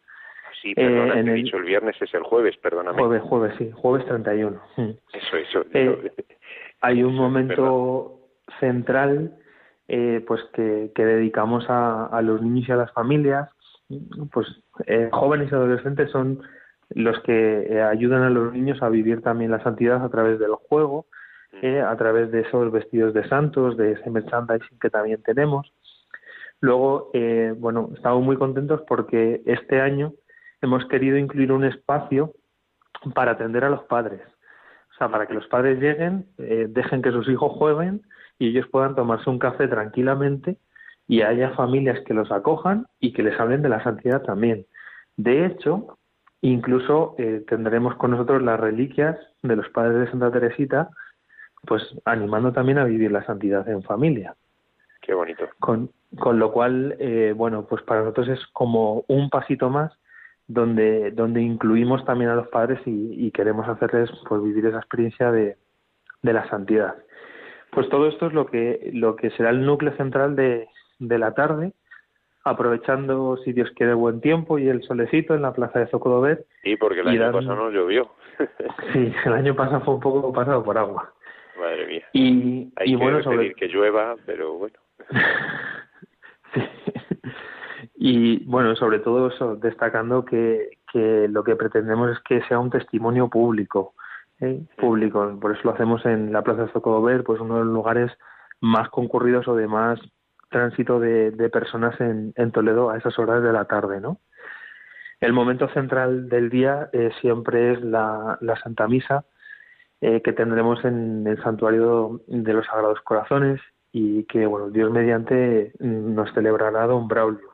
Sí, perdona, eh, en el... dicho el viernes es el jueves, perdóname. Jueves, jueves, sí, jueves 31. Eso, eso. Eh, hay un momento central eh, pues que, que dedicamos a, a, los niños y a las familias. Pues eh, jóvenes y adolescentes son los que eh, ayudan a los niños a vivir también la santidad a través del juego eh, a través de esos vestidos de santos de ese merchandising que también tenemos. Luego eh, bueno estamos muy contentos porque este año hemos querido incluir un espacio para atender a los padres o sea para que los padres lleguen eh, dejen que sus hijos jueguen y ellos puedan tomarse un café tranquilamente y haya familias que los acojan y que les hablen de la santidad también. De hecho, incluso eh, tendremos con nosotros las reliquias de los padres de Santa Teresita, pues animando también a vivir la santidad en familia. Qué bonito. Con, con lo cual, eh, bueno, pues para nosotros es como un pasito más donde, donde incluimos también a los padres y, y queremos hacerles pues vivir esa experiencia de, de la santidad. Pues todo esto es lo que, lo que será el núcleo central de, de la tarde, aprovechando, si Dios quiere, buen tiempo y el solecito en la plaza de Zocodover. Sí, porque el año pasado no llovió. [laughs] sí, el año pasado fue un poco pasado por agua. Madre mía. Y, Hay y que bueno, sobre... que llueva, pero bueno. [laughs] [laughs] sí. Y bueno, sobre todo eso, destacando que, que lo que pretendemos es que sea un testimonio público ¿eh? público. Por eso lo hacemos en la Plaza de Zocodover, pues uno de los lugares más concurridos o de más tránsito de, de personas en, en, Toledo a esas horas de la tarde, ¿no? El momento central del día eh, siempre es la, la Santa Misa eh, que tendremos en el santuario de los Sagrados Corazones y que, bueno, Dios mediante nos celebrará Don Braulio.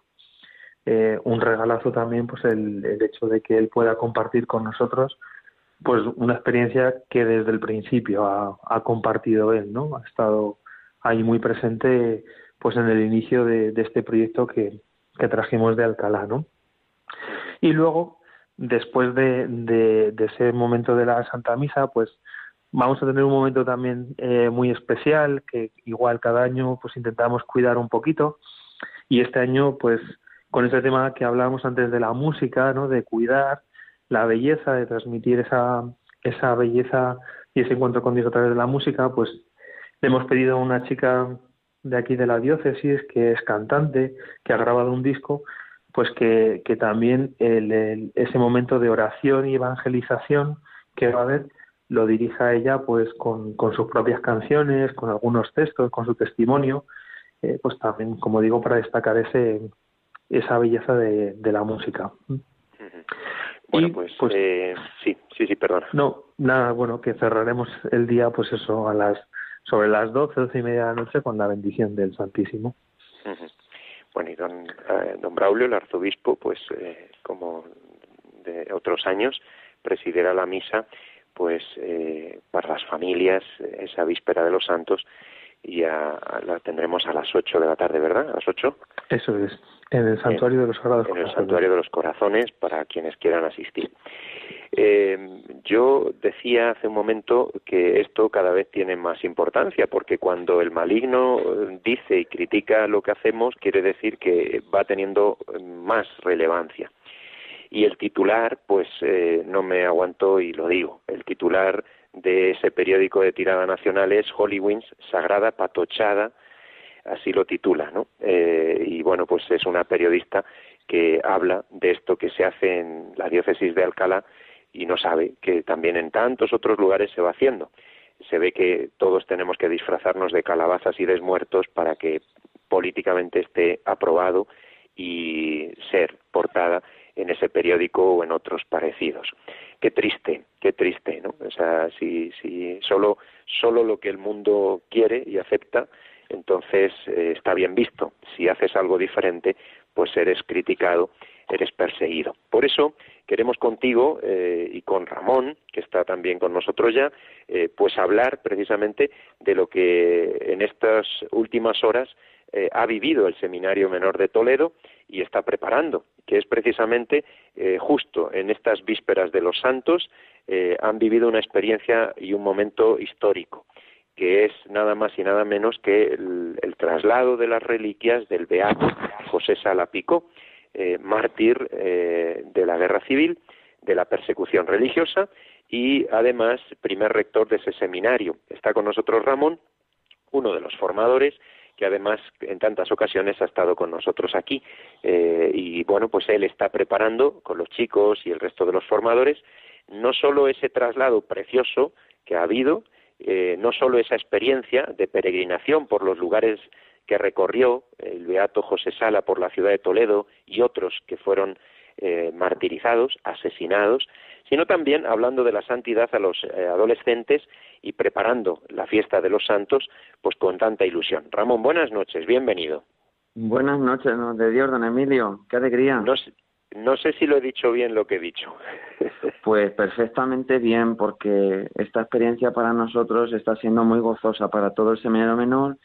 Eh, un regalazo también, pues el, el hecho de que él pueda compartir con nosotros pues una experiencia que desde el principio ha, compartido él, ¿no? Ha estado ahí muy presente pues en el inicio de, este proyecto que, que, trajimos de Alcalá, ¿no? Y luego, después de, de, de, ese momento de la Santa Misa, pues vamos a tener un momento también eh, muy especial que igual cada año pues intentamos cuidar un poquito y este año pues con ese tema que hablábamos antes de la música, ¿no? De cuidar la belleza, de transmitir esa esa belleza y ese encuentro con Dios a través de la música, pues le hemos pedido a una chica de aquí de la diócesis que es cantante, que ha grabado un disco, pues que, que también el, ese momento de oración y evangelización que va a haber lo dirija ella pues con, con sus propias canciones, con algunos textos, con su testimonio, eh, pues también, como digo, para destacar ese esa belleza de, de la música. Bueno, pues, pues eh, sí, sí, sí, perdona. No, nada, bueno, que cerraremos el día, pues eso, a las sobre las doce, doce y media de la noche con la bendición del Santísimo. Bueno, y don, eh, don Braulio, el arzobispo, pues eh, como de otros años, presidirá la misa pues eh, para las familias esa víspera de los santos y a, la tendremos a las ocho de la tarde, ¿verdad? A las ocho. Eso es, en el santuario de los corazones. En el santuario de los corazones para quienes quieran asistir. Eh, yo decía hace un momento que esto cada vez tiene más importancia, porque cuando el maligno eh, dice y critica lo que hacemos, quiere decir que va teniendo más relevancia. Y el titular, pues eh, no me aguanto y lo digo. El titular de ese periódico de tirada nacional es Hollywings, Sagrada Patochada, así lo titula, ¿no? Eh, y bueno, pues es una periodista que habla de esto que se hace en la diócesis de Alcalá y no sabe que también en tantos otros lugares se va haciendo. Se ve que todos tenemos que disfrazarnos de calabazas y desmuertos para que políticamente esté aprobado y ser portada en ese periódico o en otros parecidos. Qué triste, qué triste, ¿no? O sea, si, si solo, solo lo que el mundo quiere y acepta, entonces eh, está bien visto. Si haces algo diferente, pues eres criticado, eres perseguido. Por eso queremos contigo eh, y con Ramón, que está también con nosotros ya, eh, pues hablar precisamente de lo que en estas últimas horas ha vivido el Seminario Menor de Toledo y está preparando, que es precisamente eh, justo en estas vísperas de los santos, eh, han vivido una experiencia y un momento histórico, que es nada más y nada menos que el, traslado de las reliquias del beato José Salapico, eh, mártir de la guerra civil, de la persecución religiosa y además primer rector de ese seminario. Está con nosotros Ramón, uno de los formadores que además en tantas ocasiones ha estado con nosotros aquí. Eh, y bueno, pues él está preparando con los chicos y el resto de los formadores no solo ese traslado precioso que ha habido, eh, no solo esa experiencia de peregrinación por los lugares que recorrió el beato José Sala por la ciudad de Toledo y otros que fueron eh, martirizados, asesinados, sino también hablando de la santidad a los eh, adolescentes y preparando la fiesta de los santos pues con tanta ilusión. Ramón, buenas noches, bienvenido. Buenas noches, de Dios, don Emilio, qué alegría. No, no sé si lo he dicho bien lo que he dicho. [laughs] Pues perfectamente bien, porque esta experiencia para nosotros está siendo muy gozosa para todo el seminario menor,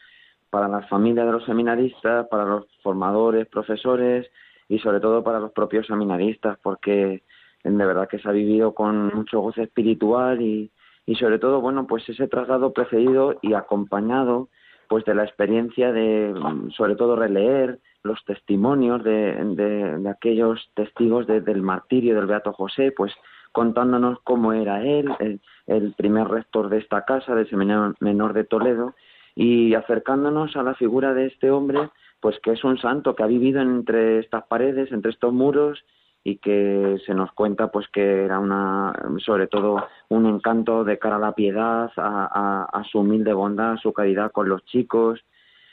para las familias de los seminaristas, para los formadores, profesores y sobre todo para los propios seminaristas, porque de verdad que se ha vivido con mucho goce espiritual y, y sobre todo, bueno, pues ese traslado precedido y acompañado pues de la experiencia de, sobre todo, releer los testimonios de, de, aquellos testigos del martirio del Beato José, pues contándonos cómo era él, el, el primer rector de esta casa, del Seminario Menor de Toledo, y acercándonos a la figura de este hombre, pues que es un santo que ha vivido entre estas paredes, entre estos muros y que se nos cuenta pues que era una sobre todo un encanto de cara a la piedad, a, su humilde bondad, a su caridad con los chicos.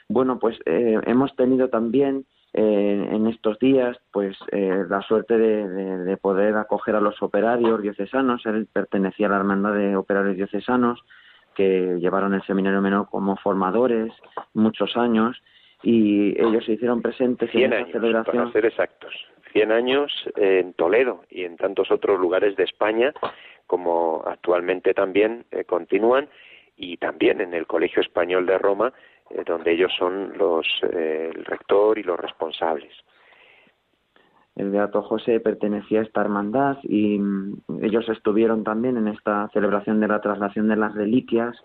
Bueno, pues eh, hemos tenido también eh, en estos días pues eh, la suerte de, de, poder acoger a los operarios diocesanos. Él pertenecía a la hermandad de operarios diocesanos que llevaron el seminario menor como formadores muchos años y ellos se hicieron presentes en esta celebración. Para ser exactos, 100 años en Toledo y en tantos otros lugares de España, como actualmente también eh, continúan, y también en el Colegio Español de Roma, eh, donde ellos son los, eh, el rector y los responsables. el Beato José pertenecía a esta hermandad y mm, ellos estuvieron también en esta celebración de la traslación de las reliquias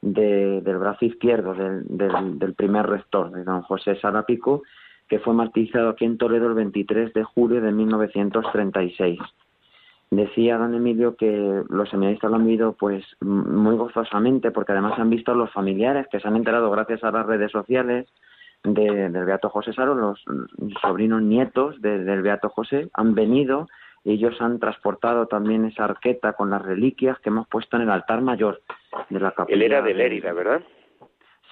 del brazo izquierdo del, del, primer rector, de don José Sarapico, que fue martirizado aquí en Toledo el 23 de julio de 1936. Decía don Emilio que los seminaristas lo han vivido pues muy gozosamente porque además han visto a los familiares que se han enterado gracias a las redes sociales del Beato José Saro, los sobrinos nietos del Beato José han venido y ellos han transportado también esa arqueta con las reliquias que hemos puesto en el altar mayor de la capilla. Él era de Lérida, ¿verdad?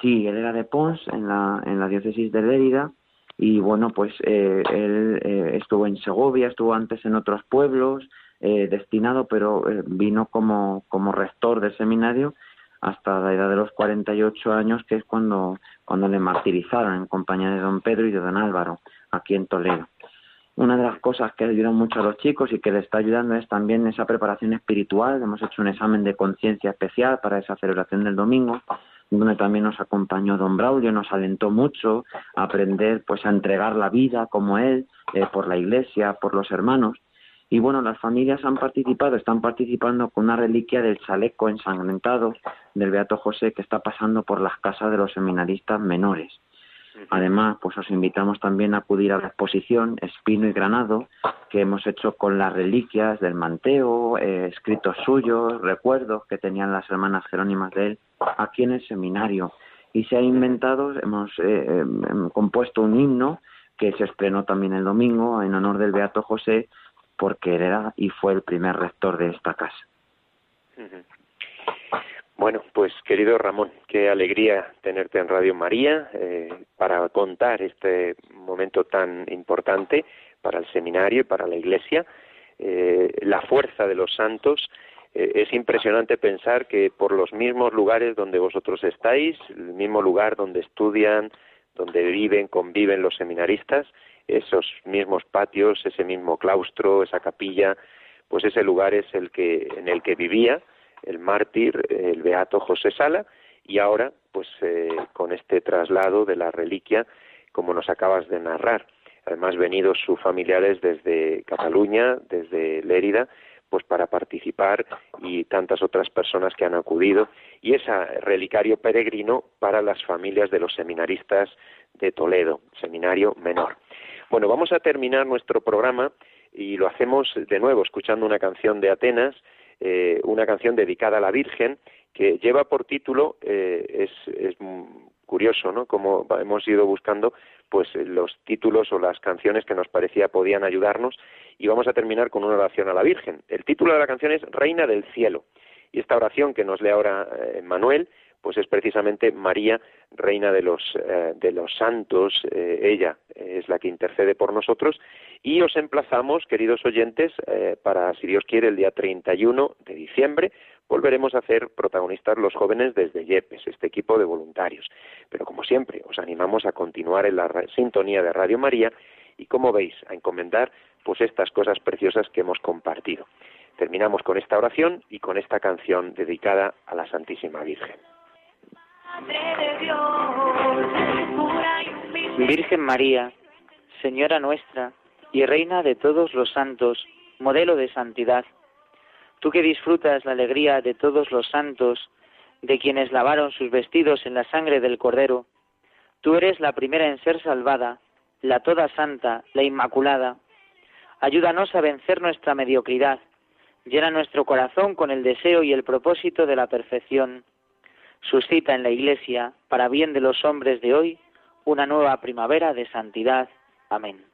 Sí, él era de Pons, en la, en la diócesis de Lérida, y bueno, pues eh, él eh, estuvo en Segovia, estuvo antes en otros pueblos, eh, destinado, pero vino como, como rector del seminario hasta la edad de los 48 años, que es cuando, cuando le martirizaron en compañía de don Pedro y de don Álvaro, aquí en Toledo. Una de las cosas que ayudan mucho a los chicos y que le está ayudando es también esa preparación espiritual. Hemos hecho un examen de conciencia especial para esa celebración del domingo, donde también nos acompañó don Braulio, nos alentó mucho a aprender pues a entregar la vida como él, eh, por la iglesia, por los hermanos. Y bueno, las familias han participado, están participando con una reliquia del chaleco ensangrentado del Beato José que está pasando por las casas de los seminaristas menores. Además, pues os invitamos también a acudir a la exposición Espino y Granado, que hemos hecho con las reliquias del manteo, eh, escritos suyos, recuerdos que tenían las hermanas jerónimas de él aquí en el seminario. Y se ha inventado, hemos eh, em, compuesto un himno que se estrenó también el domingo en honor del Beato José, porque era y fue el primer rector de esta casa. Bueno, pues querido Ramón, qué alegría tenerte en Radio María eh, para contar este momento tan importante para el seminario y para la Iglesia. Eh, la fuerza de los santos. Eh, es impresionante pensar que por los mismos lugares donde vosotros estáis, el mismo lugar donde estudian, donde viven, conviven los seminaristas, esos mismos patios, ese mismo claustro, esa capilla, pues ese lugar es el que en el que vivía el mártir, el beato José Sala, y ahora, pues eh, con este traslado de la reliquia, como nos acabas de narrar. Además, venidos sus familiares desde Cataluña, desde Lérida, pues para participar y tantas otras personas que han acudido y ese relicario peregrino para las familias de los seminaristas de Toledo, seminario menor. Bueno, vamos a terminar nuestro programa y lo hacemos de nuevo escuchando una canción de Atenas, eh, una canción dedicada a la Virgen que lleva por título, eh, es, es curioso, ¿no? Como hemos ido buscando, pues los títulos o las canciones que nos parecía podían ayudarnos y vamos a terminar con una oración a la Virgen. El título de la canción es Reina del Cielo y esta oración que nos lee ahora eh, Manuel pues es precisamente María, reina de los, eh, de los santos, eh, ella es la que intercede por nosotros, y os emplazamos, queridos oyentes, eh, para, si Dios quiere, el día 31 de diciembre, volveremos a hacer protagonistas los jóvenes desde Yepes, este equipo de voluntarios. Pero como siempre, os animamos a continuar en la sintonía de Radio María y, como veis, a encomendar pues estas cosas preciosas que hemos compartido. Terminamos con esta oración y con esta canción dedicada a la Santísima Virgen. Virgen María, Señora nuestra y Reina de todos los santos, modelo de santidad, tú que disfrutas la alegría de todos los santos, de quienes lavaron sus vestidos en la sangre del Cordero, tú eres la primera en ser salvada, la toda santa, la inmaculada. Ayúdanos a vencer nuestra mediocridad, llena nuestro corazón con el deseo y el propósito de la perfección suscita en la Iglesia, para bien de los hombres de hoy, una nueva primavera de santidad. Amén.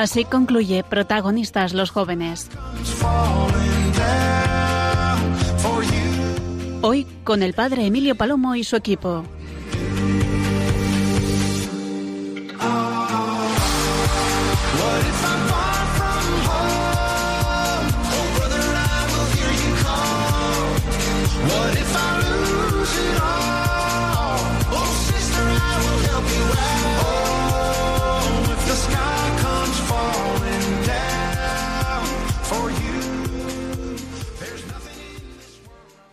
Así concluye Protagonistas los jóvenes. Hoy con el padre Emilio Palomo y su equipo.